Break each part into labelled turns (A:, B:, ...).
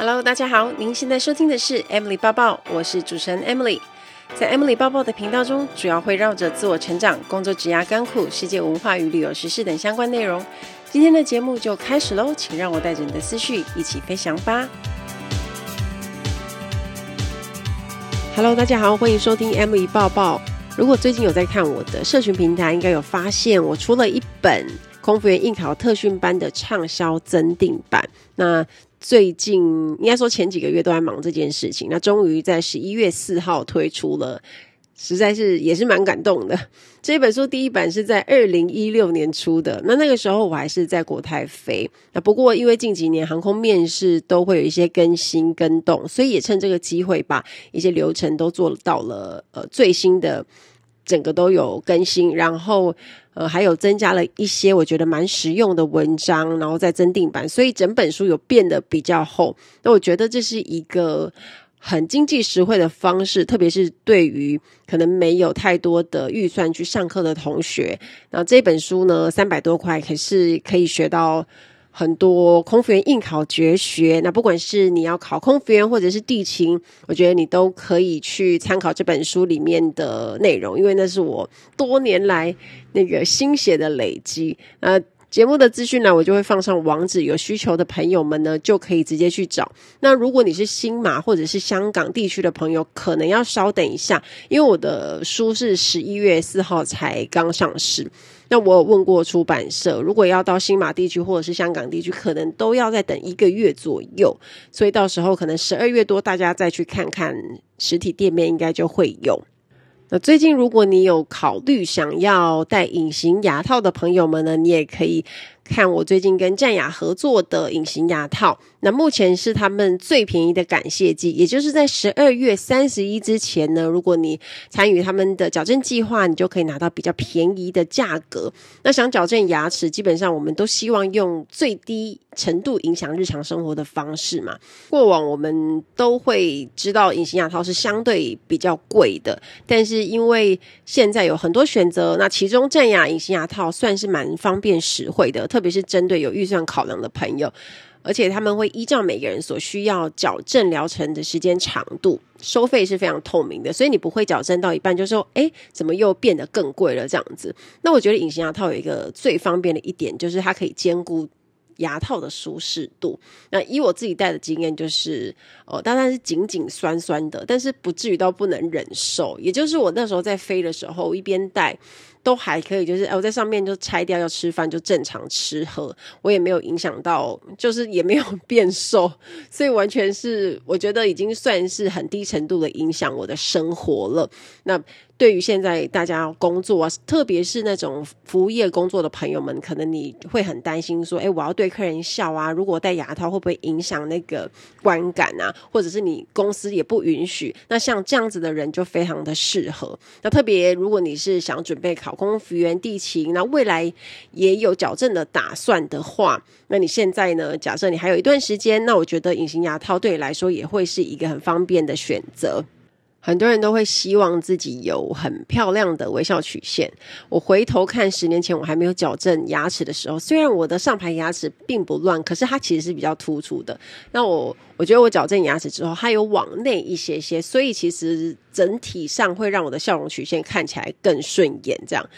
A: Hello，大家好，您现在收听的是 Emily 抱抱，我是主持人 Emily。在 Emily 抱抱的频道中，主要会绕着自我成长、工作、职涯、甘苦、世界文化与旅游时事等相关内容。今天的节目就开始喽，请让我带着你的思绪一起飞翔吧。Hello，大家好，欢迎收听 Emily 抱抱。如果最近有在看我的社群平台，应该有发现我出了一本空服员应考特训班的畅销增订版。那最近应该说前几个月都在忙这件事情，那终于在十一月四号推出了，实在是也是蛮感动的。这本书第一版是在二零一六年出的，那那个时候我还是在国泰飞。那不过因为近几年航空面试都会有一些更新更动，所以也趁这个机会把一些流程都做到了呃最新的。整个都有更新，然后呃还有增加了一些我觉得蛮实用的文章，然后再增订版，所以整本书有变得比较厚。那我觉得这是一个很经济实惠的方式，特别是对于可能没有太多的预算去上课的同学。那这本书呢，三百多块，可是可以学到。很多空服员应考绝学，那不管是你要考空服员或者是地勤，我觉得你都可以去参考这本书里面的内容，因为那是我多年来那个心血的累积。呃，节目的资讯呢，我就会放上网址，有需求的朋友们呢就可以直接去找。那如果你是新马或者是香港地区的朋友，可能要稍等一下，因为我的书是十一月四号才刚上市。那我有问过出版社，如果要到新马地区或者是香港地区，可能都要再等一个月左右，所以到时候可能十二月多，大家再去看看实体店面，应该就会有。那最近如果你有考虑想要戴隐形牙套的朋友们呢，你也可以。看我最近跟战雅合作的隐形牙套，那目前是他们最便宜的感谢季，也就是在十二月三十一之前呢，如果你参与他们的矫正计划，你就可以拿到比较便宜的价格。那想矫正牙齿，基本上我们都希望用最低程度影响日常生活的方式嘛。过往我们都会知道隐形牙套是相对比较贵的，但是因为现在有很多选择，那其中战雅隐形牙套算是蛮方便实惠的，特别是针对有预算考量的朋友，而且他们会依照每个人所需要矫正疗程的时间长度，收费是非常透明的，所以你不会矫正到一半就说：“哎，怎么又变得更贵了？”这样子。那我觉得隐形牙套有一个最方便的一点，就是它可以兼顾牙套的舒适度。那以我自己戴的经验，就是哦，当然是紧紧酸酸的，但是不至于到不能忍受。也就是我那时候在飞的时候，一边戴。都还可以，就是我在上面就拆掉，要吃饭就正常吃喝，我也没有影响到，就是也没有变瘦，所以完全是我觉得已经算是很低程度的影响我的生活了。那对于现在大家工作啊，特别是那种服务业工作的朋友们，可能你会很担心说，诶，我要对客人笑啊，如果戴牙套会不会影响那个观感啊？或者是你公司也不允许？那像这样子的人就非常的适合。那特别如果你是想准备考。考空服员地勤，那未来也有矫正的打算的话，那你现在呢？假设你还有一段时间，那我觉得隐形牙套对你来说也会是一个很方便的选择。很多人都会希望自己有很漂亮的微笑曲线。我回头看十年前我还没有矫正牙齿的时候，虽然我的上排牙齿并不乱，可是它其实是比较突出的。那我我觉得我矫正牙齿之后，它有往内一些些，所以其实整体上会让我的笑容曲线看起来更顺眼。这样，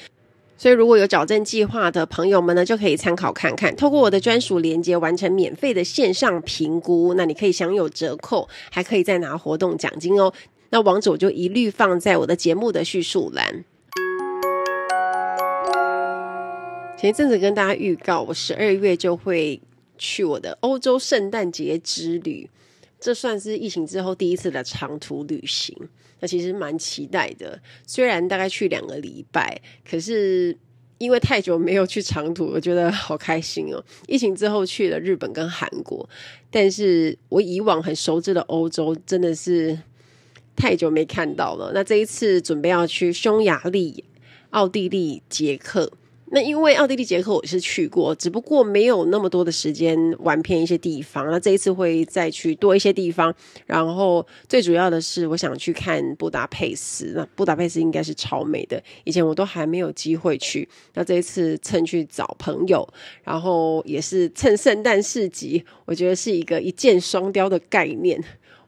A: 所以如果有矫正计划的朋友们呢，就可以参考看看，透过我的专属链接完成免费的线上评估，那你可以享有折扣，还可以再拿活动奖金哦。那网址我就一律放在我的节目的叙述栏。前一阵子跟大家预告，我十二月就会去我的欧洲圣诞节之旅，这算是疫情之后第一次的长途旅行。那其实蛮期待的，虽然大概去两个礼拜，可是因为太久没有去长途，我觉得好开心哦。疫情之后去了日本跟韩国，但是我以往很熟知的欧洲真的是。太久没看到了，那这一次准备要去匈牙利、奥地利、捷克，那因为奥地利、捷克我是去过，只不过没有那么多的时间玩遍一些地方。那这一次会再去多一些地方，然后最主要的是我想去看布达佩斯。那布达佩斯应该是超美的，以前我都还没有机会去。那这一次趁去找朋友，然后也是趁圣诞市集，我觉得是一个一箭双雕的概念。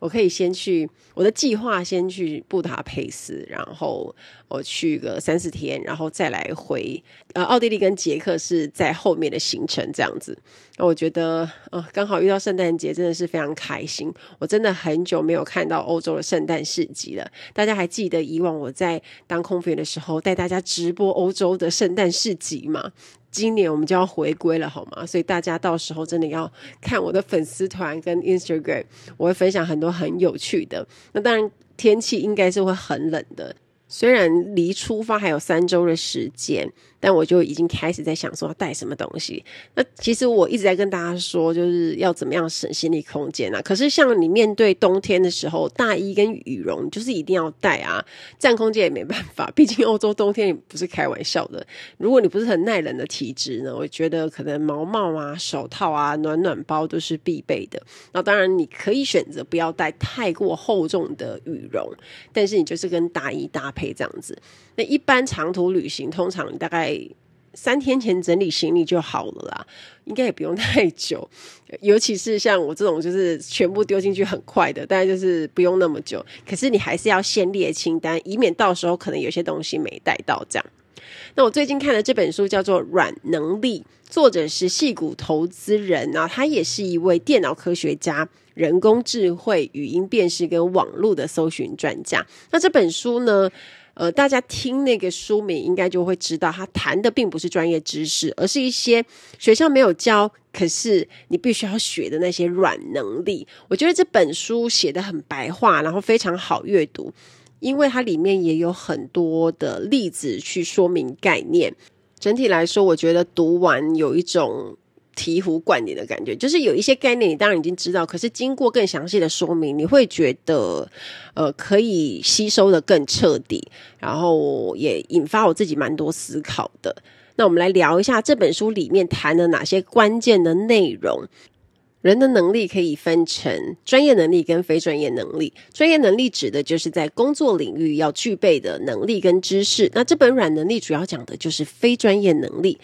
A: 我可以先去，我的计划先去布达佩斯，然后我去个三四天，然后再来回呃奥地利跟捷克是在后面的行程这样子。那我觉得呃刚好遇到圣诞节，真的是非常开心。我真的很久没有看到欧洲的圣诞市集了。大家还记得以往我在当空服员的时候带大家直播欧洲的圣诞市集吗？今年我们就要回归了，好吗？所以大家到时候真的要看我的粉丝团跟 Instagram，我会分享很多很有趣的。那当然天气应该是会很冷的。虽然离出发还有三周的时间，但我就已经开始在想说要带什么东西。那其实我一直在跟大家说，就是要怎么样省行李空间啊。可是像你面对冬天的时候，大衣跟羽绒就是一定要带啊，占空间也没办法。毕竟欧洲冬天也不是开玩笑的。如果你不是很耐冷的体质呢，我觉得可能毛帽啊、手套啊、暖暖包都是必备的。那当然你可以选择不要带太过厚重的羽绒，但是你就是跟大衣搭配。这样子，那一般长途旅行通常大概三天前整理行李就好了啦，应该也不用太久。尤其是像我这种就是全部丢进去很快的，大概就是不用那么久。可是你还是要先列清单，以免到时候可能有些东西没带到这样。那我最近看的这本书叫做《软能力》，作者是矽谷投资人，然后他也是一位电脑科学家、人工智慧、语音辨识跟网络的搜寻专家。那这本书呢，呃，大家听那个书名应该就会知道，他谈的并不是专业知识，而是一些学校没有教，可是你必须要学的那些软能力。我觉得这本书写得很白话，然后非常好阅读。因为它里面也有很多的例子去说明概念，整体来说，我觉得读完有一种醍醐灌顶的感觉。就是有一些概念你当然已经知道，可是经过更详细的说明，你会觉得呃可以吸收得更彻底，然后也引发我自己蛮多思考的。那我们来聊一下这本书里面谈了哪些关键的内容。人的能力可以分成专业能力跟非专业能力。专业能力指的就是在工作领域要具备的能力跟知识。那这本软能力主要讲的就是非专业能力。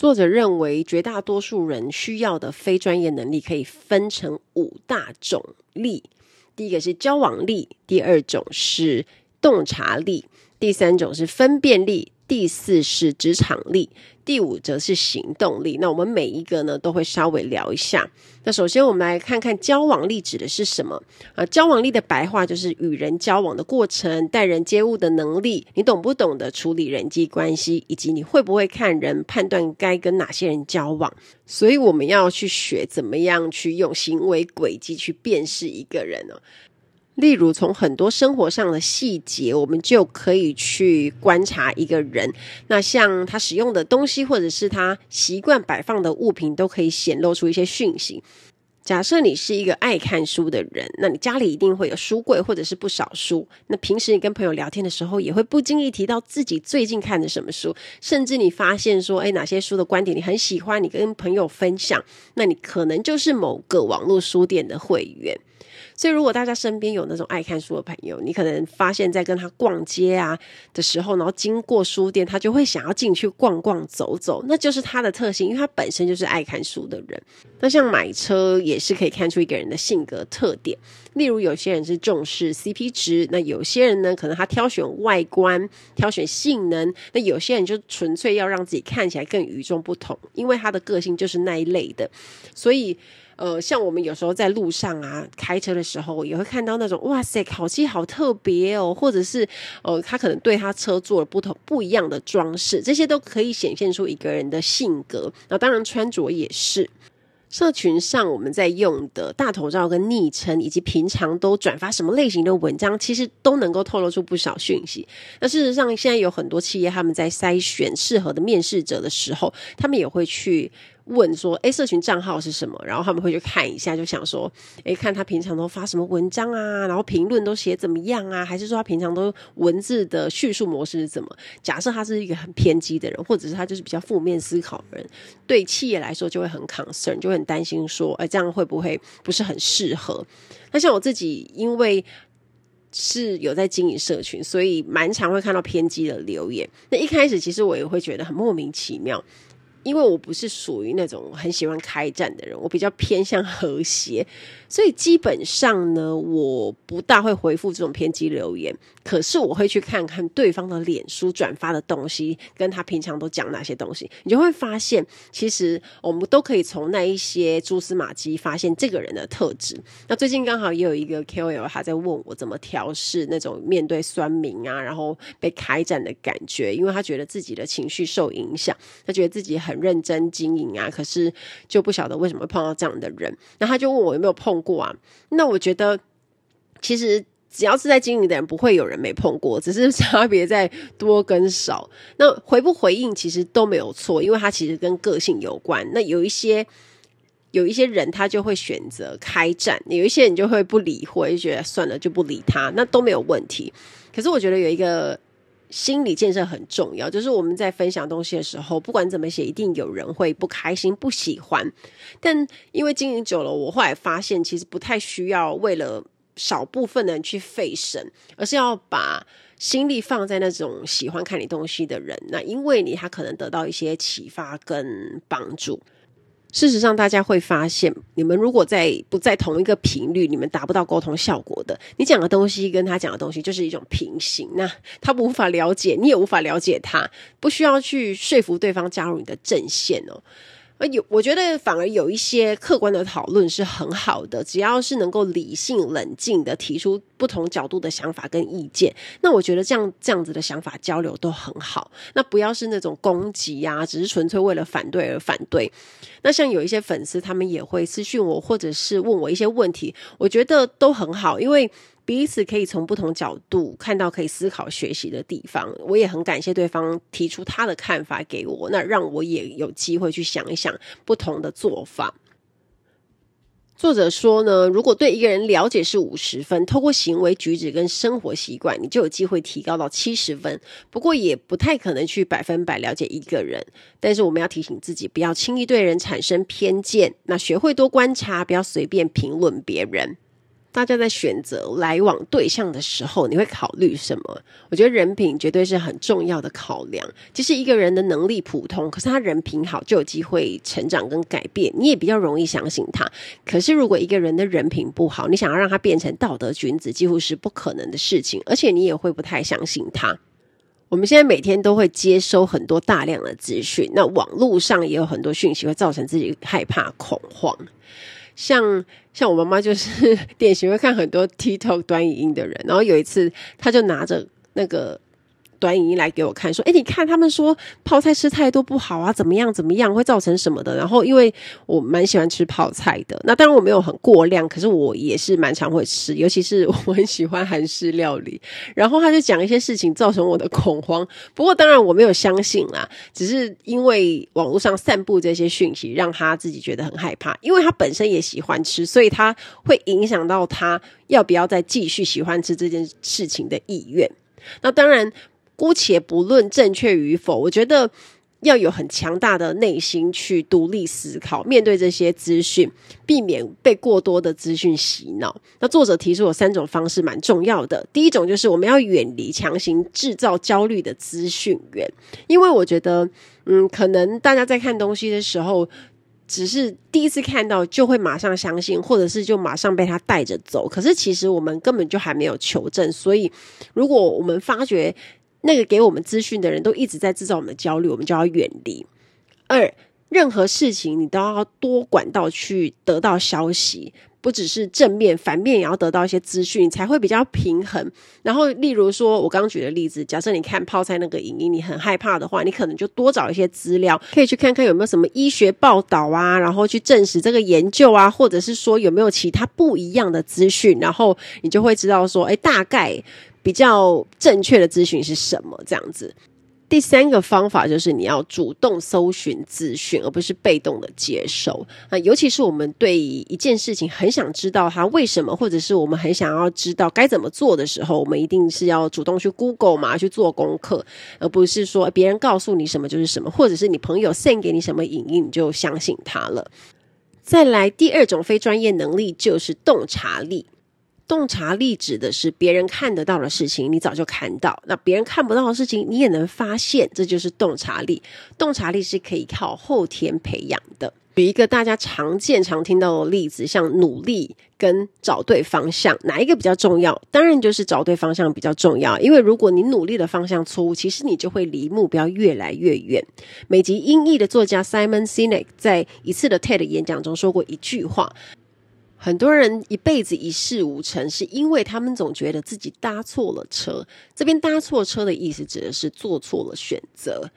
A: 作者认为，绝大多数人需要的非专业能力可以分成五大种力。第一个是交往力，第二种是洞察力，第三种是分辨力。第四是职场力，第五则是行动力。那我们每一个呢，都会稍微聊一下。那首先，我们来看看交往力指的是什么？啊，交往力的白话就是与人交往的过程，待人接物的能力，你懂不懂得处理人际关系，以及你会不会看人，判断该跟哪些人交往。所以，我们要去学怎么样去用行为轨迹去辨识一个人呢？例如，从很多生活上的细节，我们就可以去观察一个人。那像他使用的东西，或者是他习惯摆放的物品，都可以显露出一些讯息。假设你是一个爱看书的人，那你家里一定会有书柜，或者是不少书。那平时你跟朋友聊天的时候，也会不经意提到自己最近看的什么书，甚至你发现说，诶，哪些书的观点你很喜欢，你跟朋友分享，那你可能就是某个网络书店的会员。所以，如果大家身边有那种爱看书的朋友，你可能发现，在跟他逛街啊的时候，然后经过书店，他就会想要进去逛逛、走走，那就是他的特性，因为他本身就是爱看书的人。那像买车也是可以看出一个人的性格特点，例如有些人是重视 CP 值，那有些人呢，可能他挑选外观、挑选性能，那有些人就纯粹要让自己看起来更与众不同，因为他的个性就是那一类的，所以。呃，像我们有时候在路上啊，开车的时候也会看到那种哇塞，烤漆好特别哦，或者是呃，他可能对他车做了不同不一样的装饰，这些都可以显现出一个人的性格。那当然穿着也是，社群上我们在用的大头照跟昵称，以及平常都转发什么类型的文章，其实都能够透露出不少讯息。那事实上，现在有很多企业他们在筛选适合的面试者的时候，他们也会去。问说，哎，社群账号是什么？然后他们会去看一下，就想说，哎，看他平常都发什么文章啊，然后评论都写怎么样啊？还是说他平常都文字的叙述模式是怎么？假设他是一个很偏激的人，或者是他就是比较负面思考的人，对企业来说就会很 concern，就会很担心说，哎，这样会不会不是很适合？那像我自己，因为是有在经营社群，所以蛮常会看到偏激的留言。那一开始其实我也会觉得很莫名其妙。因为我不是属于那种很喜欢开战的人，我比较偏向和谐，所以基本上呢，我不大会回复这种偏激留言。可是我会去看看对方的脸书转发的东西，跟他平常都讲哪些东西，你就会发现，其实我们都可以从那一些蛛丝马迹发现这个人的特质。那最近刚好也有一个 KOL 他在问我怎么调试那种面对酸民啊，然后被开战的感觉，因为他觉得自己的情绪受影响，他觉得自己很。很认真经营啊，可是就不晓得为什么会碰到这样的人。那他就问我有没有碰过啊？那我觉得其实只要是在经营的人，不会有人没碰过，只是差别在多跟少。那回不回应其实都没有错，因为他其实跟个性有关。那有一些有一些人他就会选择开战，有一些人就会不理会，就觉得算了就不理他，那都没有问题。可是我觉得有一个。心理建设很重要，就是我们在分享东西的时候，不管怎么写，一定有人会不开心、不喜欢。但因为经营久了，我后来发现，其实不太需要为了少部分人去费神，而是要把心力放在那种喜欢看你东西的人。那因为你，他可能得到一些启发跟帮助。事实上，大家会发现，你们如果在不在同一个频率，你们达不到沟通效果的。你讲的东西跟他讲的东西就是一种平行，那他无法了解，你也无法了解他，不需要去说服对方加入你的阵线哦。有，我觉得反而有一些客观的讨论是很好的，只要是能够理性冷静的提出不同角度的想法跟意见，那我觉得这样这样子的想法交流都很好。那不要是那种攻击呀，只是纯粹为了反对而反对。那像有一些粉丝，他们也会私讯我，或者是问我一些问题，我觉得都很好，因为。彼此可以从不同角度看到可以思考学习的地方，我也很感谢对方提出他的看法给我，那让我也有机会去想一想不同的做法。作者说呢，如果对一个人了解是五十分，透过行为举止跟生活习惯，你就有机会提高到七十分。不过也不太可能去百分百了解一个人，但是我们要提醒自己，不要轻易对人产生偏见，那学会多观察，不要随便评论别人。大家在选择来往对象的时候，你会考虑什么？我觉得人品绝对是很重要的考量。其实一个人的能力普通，可是他人品好，就有机会成长跟改变，你也比较容易相信他。可是如果一个人的人品不好，你想要让他变成道德君子，几乎是不可能的事情，而且你也会不太相信他。我们现在每天都会接收很多大量的资讯，那网络上也有很多讯息会造成自己害怕恐慌。像像我妈妈就是 典型会看很多 TikTok 短语音的人，然后有一次她就拿着那个。短影音来给我看，说：“诶，你看他们说泡菜吃太多不好啊，怎么样怎么样，会造成什么的？”然后因为我蛮喜欢吃泡菜的，那当然我没有很过量，可是我也是蛮常会吃，尤其是我很喜欢韩式料理。然后他就讲一些事情，造成我的恐慌。不过当然我没有相信啦，只是因为网络上散布这些讯息，让他自己觉得很害怕。因为他本身也喜欢吃，所以他会影响到他要不要再继续喜欢吃这件事情的意愿。那当然。姑且不论正确与否，我觉得要有很强大的内心去独立思考，面对这些资讯，避免被过多的资讯洗脑。那作者提出有三种方式蛮重要的，第一种就是我们要远离强行制造焦虑的资讯源，因为我觉得，嗯，可能大家在看东西的时候，只是第一次看到就会马上相信，或者是就马上被他带着走，可是其实我们根本就还没有求证，所以如果我们发觉，那个给我们资讯的人都一直在制造我们的焦虑，我们就要远离。二，任何事情你都要多管道去得到消息，不只是正面，反面也要得到一些资讯，才会比较平衡。然后，例如说，我刚刚举的例子，假设你看泡菜那个影音，你很害怕的话，你可能就多找一些资料，可以去看看有没有什么医学报道啊，然后去证实这个研究啊，或者是说有没有其他不一样的资讯，然后你就会知道说，哎，大概。比较正确的资讯是什么？这样子。第三个方法就是你要主动搜寻资讯，而不是被动的接受。啊，尤其是我们对一件事情很想知道它为什么，或者是我们很想要知道该怎么做的时候，我们一定是要主动去 Google 嘛，去做功课，而不是说别人告诉你什么就是什么，或者是你朋友 send 给你什么影音你就相信他了。再来，第二种非专业能力就是洞察力。洞察力指的是别人看得到的事情，你早就看到；那别人看不到的事情，你也能发现，这就是洞察力。洞察力是可以靠后天培养的。举一个大家常见、常听到的例子，像努力跟找对方向，哪一个比较重要？当然就是找对方向比较重要，因为如果你努力的方向错误，其实你就会离目标越来越远。美籍英裔的作家 Simon Sinek 在一次的 TED 演讲中说过一句话。很多人一辈子一事无成，是因为他们总觉得自己搭错了车。这边搭错车的意思，指的是做错了选择。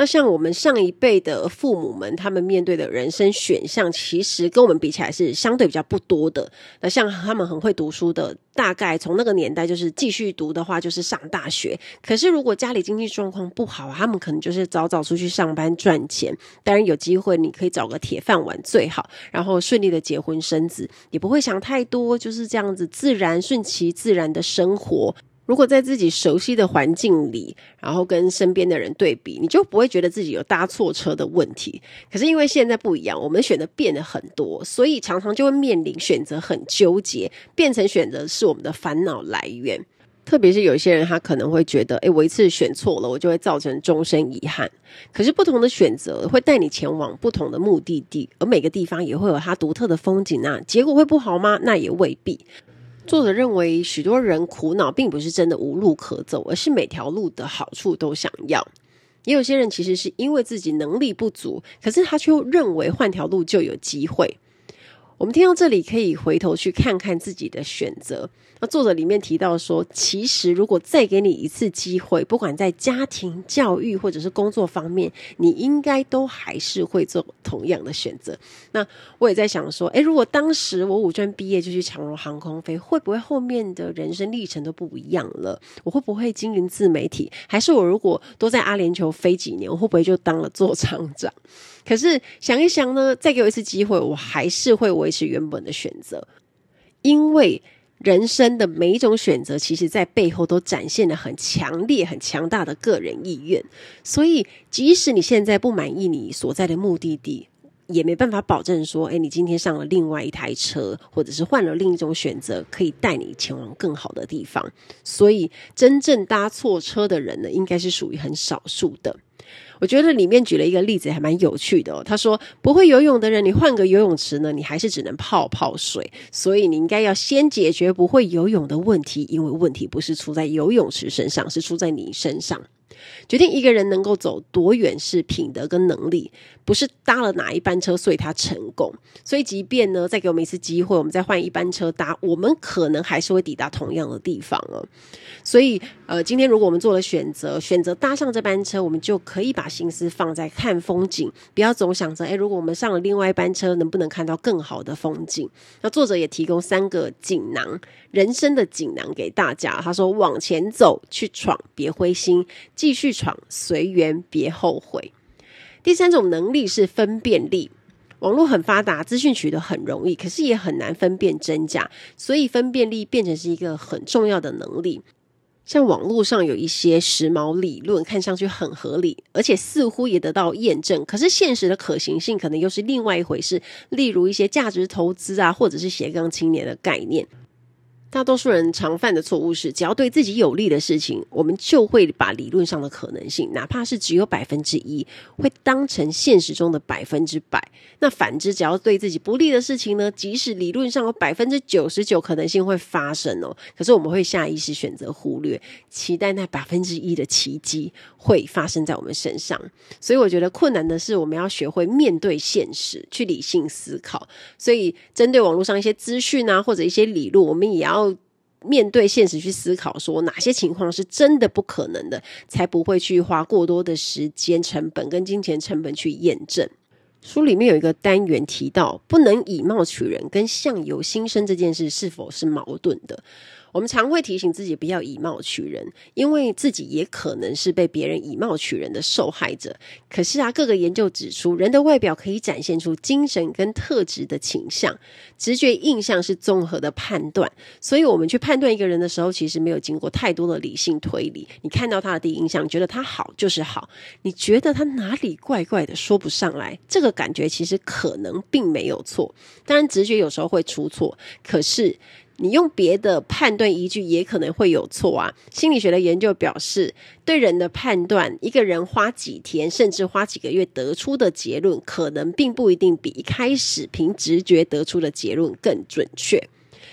A: 那像我们上一辈的父母们，他们面对的人生选项，其实跟我们比起来是相对比较不多的。那像他们很会读书的，大概从那个年代就是继续读的话，就是上大学。可是如果家里经济状况不好，他们可能就是早早出去上班赚钱。当然有机会，你可以找个铁饭碗最好，然后顺利的结婚生子，也不会想太多，就是这样子自然顺其自然的生活。如果在自己熟悉的环境里，然后跟身边的人对比，你就不会觉得自己有搭错车的问题。可是因为现在不一样，我们选择变得很多，所以常常就会面临选择很纠结，变成选择是我们的烦恼来源。特别是有些人，他可能会觉得，诶，我一次选错了，我就会造成终身遗憾。可是不同的选择会带你前往不同的目的地，而每个地方也会有它独特的风景啊。结果会不好吗？那也未必。作者认为，许多人苦恼并不是真的无路可走，而是每条路的好处都想要。也有些人其实是因为自己能力不足，可是他却认为换条路就有机会。我们听到这里，可以回头去看看自己的选择。那作者里面提到说，其实如果再给你一次机会，不管在家庭教育或者是工作方面，你应该都还是会做同样的选择。那我也在想说，诶，如果当时我五专毕业就去长荣航空飞，会不会后面的人生历程都不一样了？我会不会经营自媒体？还是我如果多在阿联酋飞几年，我会不会就当了座舱长？可是想一想呢，再给我一次机会，我还是会维持原本的选择，因为。人生的每一种选择，其实在背后都展现了很强烈、很强大的个人意愿。所以，即使你现在不满意你所在的目的地，也没办法保证说，哎，你今天上了另外一台车，或者是换了另一种选择，可以带你前往更好的地方。所以，真正搭错车的人呢，应该是属于很少数的。我觉得里面举了一个例子，还蛮有趣的哦。他说，不会游泳的人，你换个游泳池呢，你还是只能泡泡水。所以你应该要先解决不会游泳的问题，因为问题不是出在游泳池身上，是出在你身上。决定一个人能够走多远是品德跟能力，不是搭了哪一班车所以他成功。所以即便呢，再给我们一次机会，我们再换一班车搭，我们可能还是会抵达同样的地方哦。所以呃，今天如果我们做了选择，选择搭上这班车，我们就可以把心思放在看风景，不要总想着诶，如果我们上了另外一班车，能不能看到更好的风景？那作者也提供三个锦囊，人生的锦囊给大家。他说：往前走，去闯，别灰心。继续闯，随缘，别后悔。第三种能力是分辨力。网络很发达，资讯取得很容易，可是也很难分辨真假，所以分辨力变成是一个很重要的能力。像网络上有一些时髦理论，看上去很合理，而且似乎也得到验证，可是现实的可行性可能又是另外一回事。例如一些价值投资啊，或者是斜杠青年的概念。大多数人常犯的错误是，只要对自己有利的事情，我们就会把理论上的可能性，哪怕是只有百分之一，会当成现实中的百分之百。那反之，只要对自己不利的事情呢，即使理论上有百分之九十九可能性会发生哦，可是我们会下意识选择忽略，期待那百分之一的奇迹会发生在我们身上。所以我觉得困难的是，我们要学会面对现实，去理性思考。所以针对网络上一些资讯啊，或者一些理论，我们也要。面对现实去思考，说哪些情况是真的不可能的，才不会去花过多的时间成本跟金钱成本去验证。书里面有一个单元提到，不能以貌取人跟相由心生这件事是否是矛盾的？我们常会提醒自己不要以貌取人，因为自己也可能是被别人以貌取人的受害者。可是啊，各个研究指出，人的外表可以展现出精神跟特质的倾向，直觉印象是综合的判断。所以，我们去判断一个人的时候，其实没有经过太多的理性推理。你看到他的第一印象，觉得他好就是好；你觉得他哪里怪怪的，说不上来，这个感觉其实可能并没有错。当然，直觉有时候会出错，可是。你用别的判断依据也可能会有错啊。心理学的研究表示，对人的判断，一个人花几天甚至花几个月得出的结论，可能并不一定比一开始凭直觉得出的结论更准确。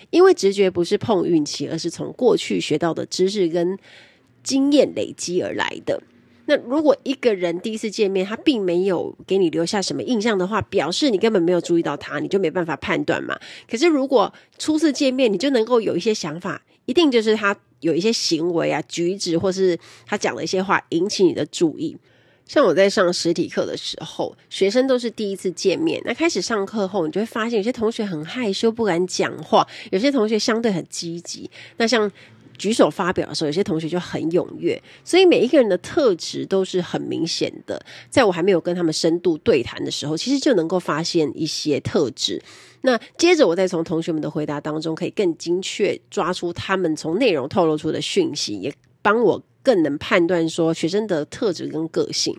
A: 因为直觉不是碰运气，而是从过去学到的知识跟经验累积而来的。那如果一个人第一次见面，他并没有给你留下什么印象的话，表示你根本没有注意到他，你就没办法判断嘛。可是如果初次见面，你就能够有一些想法，一定就是他有一些行为啊、举止，或是他讲的一些话引起你的注意。像我在上实体课的时候，学生都是第一次见面，那开始上课后，你就会发现有些同学很害羞，不敢讲话；有些同学相对很积极。那像举手发表的时候，有些同学就很踊跃，所以每一个人的特质都是很明显的。在我还没有跟他们深度对谈的时候，其实就能够发现一些特质。那接着我再从同学们的回答当中，可以更精确抓出他们从内容透露出的讯息，也帮我更能判断说学生的特质跟个性。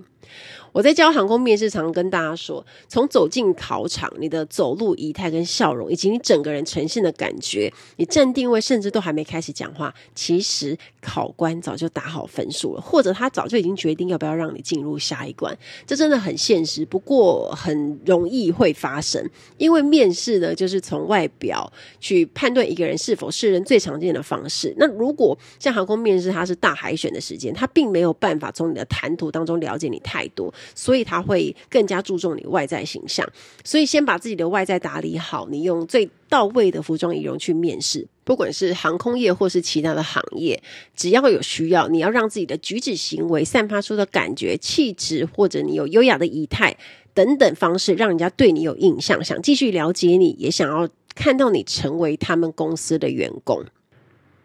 A: 我在教航空面试，常跟大家说，从走进考场，你的走路仪态跟笑容，以及你整个人呈现的感觉，你站定位，甚至都还没开始讲话，其实考官早就打好分数了，或者他早就已经决定要不要让你进入下一关。这真的很现实，不过很容易会发生，因为面试呢，就是从外表去判断一个人是否是人最常见的方式。那如果像航空面试，它是大海选的时间，他并没有办法从你的谈吐当中了解你太多。所以他会更加注重你外在形象，所以先把自己的外在打理好，你用最到位的服装仪容去面试，不管是航空业或是其他的行业，只要有需要，你要让自己的举止行为散发出的感觉、气质，或者你有优雅的仪态等等方式，让人家对你有印象，想继续了解你，也想要看到你成为他们公司的员工。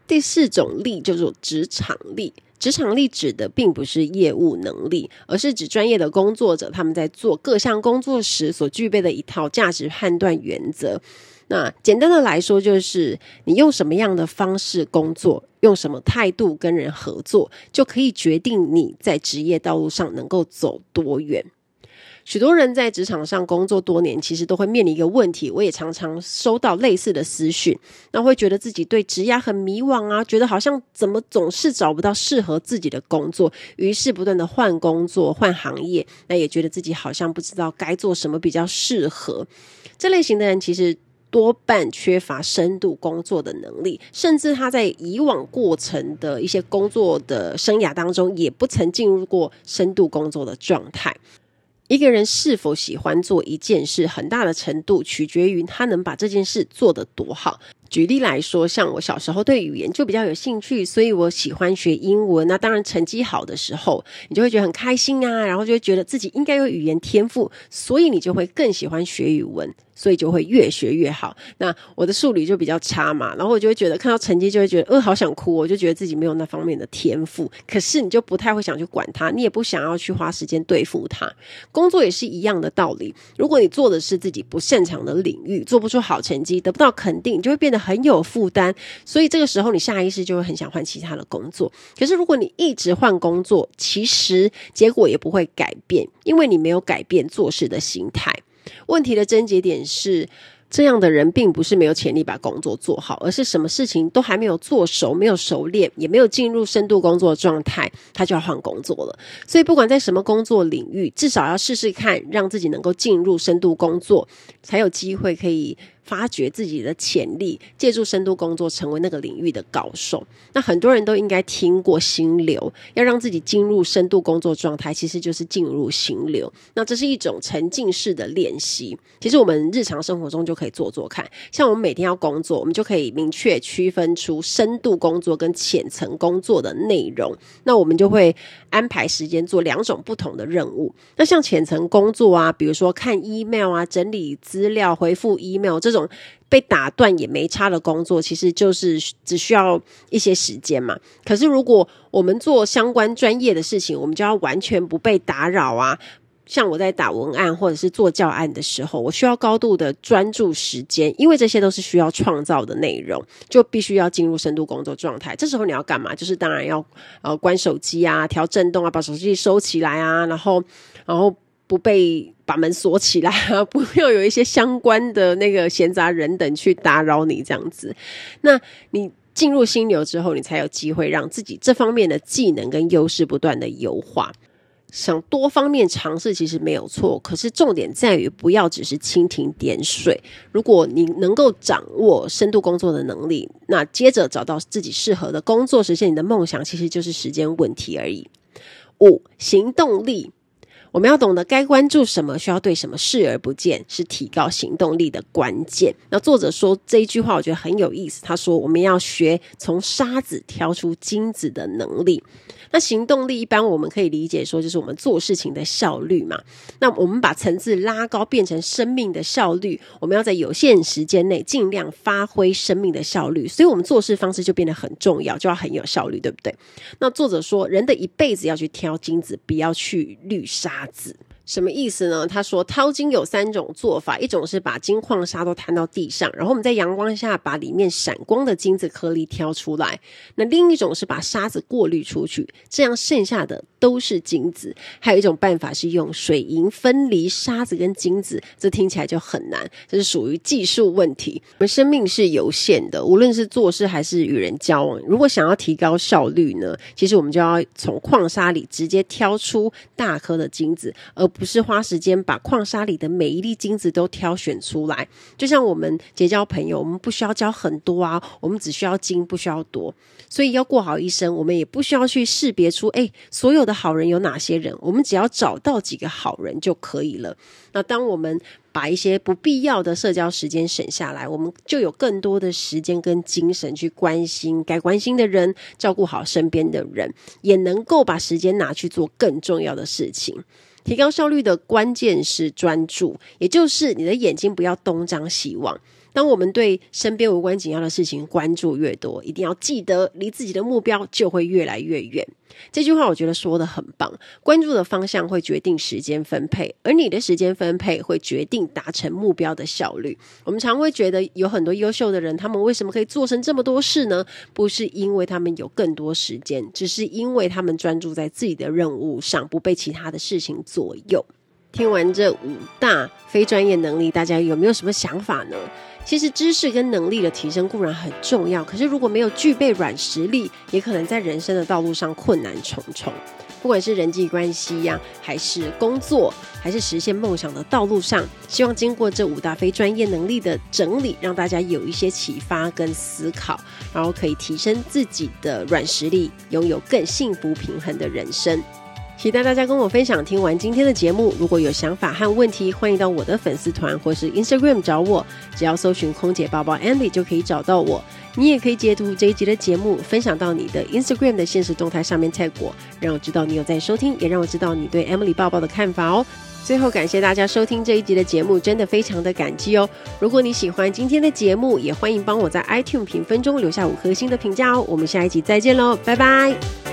A: 第四种力叫做职场力。职场力指的并不是业务能力，而是指专业的工作者他们在做各项工作时所具备的一套价值判断原则。那简单的来说，就是你用什么样的方式工作，用什么态度跟人合作，就可以决定你在职业道路上能够走多远。许多人在职场上工作多年，其实都会面临一个问题。我也常常收到类似的私讯，那会觉得自己对职涯很迷惘啊，觉得好像怎么总是找不到适合自己的工作，于是不断的换工作、换行业。那也觉得自己好像不知道该做什么比较适合。这类型的人其实多半缺乏深度工作的能力，甚至他在以往过程的一些工作的生涯当中，也不曾进入过深度工作的状态。一个人是否喜欢做一件事，很大的程度取决于他能把这件事做得多好。举例来说，像我小时候对语言就比较有兴趣，所以我喜欢学英文。那当然，成绩好的时候，你就会觉得很开心啊，然后就会觉得自己应该有语言天赋，所以你就会更喜欢学语文。所以就会越学越好。那我的数理就比较差嘛，然后我就会觉得看到成绩就会觉得，呃，好想哭，我就觉得自己没有那方面的天赋。可是你就不太会想去管它，你也不想要去花时间对付它。工作也是一样的道理。如果你做的是自己不擅长的领域，做不出好成绩，得不到肯定，你就会变得很有负担。所以这个时候你下意识就会很想换其他的工作。可是如果你一直换工作，其实结果也不会改变，因为你没有改变做事的心态。问题的症结点是，这样的人并不是没有潜力把工作做好，而是什么事情都还没有做熟，没有熟练，也没有进入深度工作状态，他就要换工作了。所以，不管在什么工作领域，至少要试试看，让自己能够进入深度工作，才有机会可以。发掘自己的潜力，借助深度工作成为那个领域的高手。那很多人都应该听过心流，要让自己进入深度工作状态，其实就是进入心流。那这是一种沉浸式的练习。其实我们日常生活中就可以做做看。像我们每天要工作，我们就可以明确区分出深度工作跟浅层工作的内容。那我们就会安排时间做两种不同的任务。那像浅层工作啊，比如说看 email 啊、整理资料、回复 email 这。种被打断也没差的工作，其实就是只需要一些时间嘛。可是如果我们做相关专业的事情，我们就要完全不被打扰啊。像我在打文案或者是做教案的时候，我需要高度的专注时间，因为这些都是需要创造的内容，就必须要进入深度工作状态。这时候你要干嘛？就是当然要呃关手机啊，调震动啊，把手机收起来啊，然后然后不被把门锁起来，不要有一些相关的那个闲杂人等去打扰你这样子。那你进入心流之后，你才有机会让自己这方面的技能跟优势不断的优化。想多方面尝试其实没有错，可是重点在于不要只是蜻蜓点水。如果你能够掌握深度工作的能力，那接着找到自己适合的工作，实现你的梦想，其实就是时间问题而已。五、行动力。我们要懂得该关注什么，需要对什么视而不见，是提高行动力的关键。那作者说这一句话，我觉得很有意思。他说：“我们要学从沙子挑出金子的能力。”那行动力一般我们可以理解说，就是我们做事情的效率嘛。那我们把层次拉高，变成生命的效率。我们要在有限时间内尽量发挥生命的效率，所以我们做事方式就变得很重要，就要很有效率，对不对？那作者说，人的一辈子要去挑金子，不要去滤沙。子什么意思呢？他说淘金有三种做法，一种是把金矿砂都摊到地上，然后我们在阳光下把里面闪光的金子颗粒挑出来。那另一种是把沙子过滤出去，这样剩下的都是金子。还有一种办法是用水银分离沙子跟金子，这听起来就很难，这是属于技术问题。我们生命是有限的，无论是做事还是与人交往，如果想要提高效率呢，其实我们就要从矿砂里直接挑出大颗的金子，而不是花时间把矿砂里的每一粒金子都挑选出来，就像我们结交朋友，我们不需要交很多啊，我们只需要精，不需要多。所以要过好一生，我们也不需要去识别出，诶，所有的好人有哪些人，我们只要找到几个好人就可以了。那当我们把一些不必要的社交时间省下来，我们就有更多的时间跟精神去关心该关心的人，照顾好身边的人，也能够把时间拿去做更重要的事情。提高效率的关键是专注，也就是你的眼睛不要东张西望。当我们对身边无关紧要的事情关注越多，一定要记得，离自己的目标就会越来越远。这句话我觉得说得很棒。关注的方向会决定时间分配，而你的时间分配会决定达成目标的效率。我们常会觉得有很多优秀的人，他们为什么可以做成这么多事呢？不是因为他们有更多时间，只是因为他们专注在自己的任务上，不被其他的事情左右。听完这五大非专业能力，大家有没有什么想法呢？其实知识跟能力的提升固然很重要，可是如果没有具备软实力，也可能在人生的道路上困难重重。不管是人际关系呀，还是工作，还是实现梦想的道路上，希望经过这五大非专业能力的整理，让大家有一些启发跟思考，然后可以提升自己的软实力，拥有更幸福平衡的人生。期待大家跟我分享。听完今天的节目，如果有想法和问题，欢迎到我的粉丝团或是 Instagram 找我，只要搜寻“空姐报报 Emily” 就可以找到我。你也可以截图这一集的节目，分享到你的 Instagram 的现实动态上面 tag 我，让我知道你有在收听，也让我知道你对 Emily 抱抱的看法哦。最后，感谢大家收听这一集的节目，真的非常的感激哦。如果你喜欢今天的节目，也欢迎帮我在 iTunes 评分中留下五颗星的评价哦。我们下一集再见喽，拜拜。